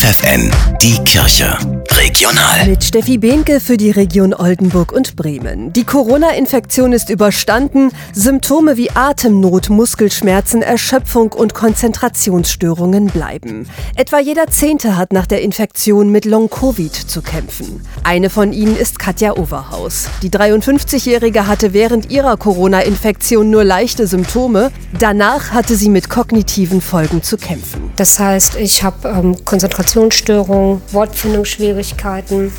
FFN, die Kirche. Regional. Mit Steffi Behnke für die Region Oldenburg und Bremen. Die Corona-Infektion ist überstanden. Symptome wie Atemnot, Muskelschmerzen, Erschöpfung und Konzentrationsstörungen bleiben. Etwa jeder Zehnte hat nach der Infektion mit Long-Covid zu kämpfen. Eine von ihnen ist Katja Overhaus. Die 53-Jährige hatte während ihrer Corona-Infektion nur leichte Symptome. Danach hatte sie mit kognitiven Folgen zu kämpfen. Das heißt, ich habe ähm, Konzentrationsstörungen, Wortfindungsschwierigkeiten,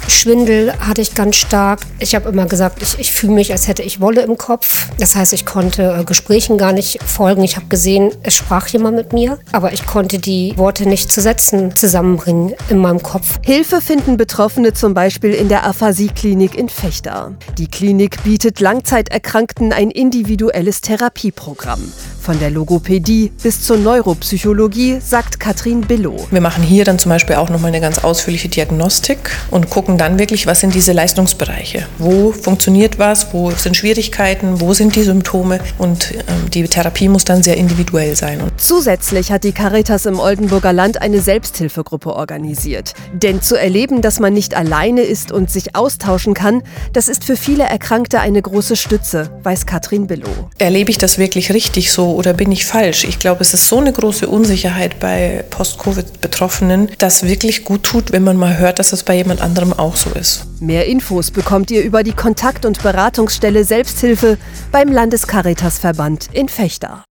Schwindel hatte ich ganz stark. Ich habe immer gesagt, ich, ich fühle mich, als hätte ich Wolle im Kopf. Das heißt, ich konnte äh, Gesprächen gar nicht folgen. Ich habe gesehen, es sprach jemand mit mir, aber ich konnte die Worte nicht zu Sätzen zusammenbringen in meinem Kopf. Hilfe finden Betroffene zum Beispiel in der Aphasie-Klinik in Fechter. Die Klinik bietet Langzeiterkrankten ein individuelles Therapieprogramm. Von der Logopädie bis zur Neuropsychologie, sagt Katrin Billow. Wir machen hier dann zum Beispiel auch nochmal eine ganz ausführliche Diagnostik und gucken dann wirklich, was sind diese Leistungsbereiche. Wo funktioniert was, wo sind Schwierigkeiten, wo sind die Symptome und ähm, die Therapie muss dann sehr individuell sein. Zusätzlich hat die Caritas im Oldenburger Land eine Selbsthilfegruppe organisiert. Denn zu erleben, dass man nicht alleine ist und sich austauschen kann, das ist für viele Erkrankte eine große Stütze, weiß Katrin Billow. Erlebe ich das wirklich richtig so oder bin ich falsch? Ich glaube, es ist so eine große Unsicherheit bei Post-Covid-Betroffenen, dass wirklich gut tut, wenn man mal hört, dass das bei jemand anderem auch so ist. Mehr Infos bekommt ihr über die Kontakt- und Beratungsstelle Selbsthilfe beim Landescaritasverband in Fechter.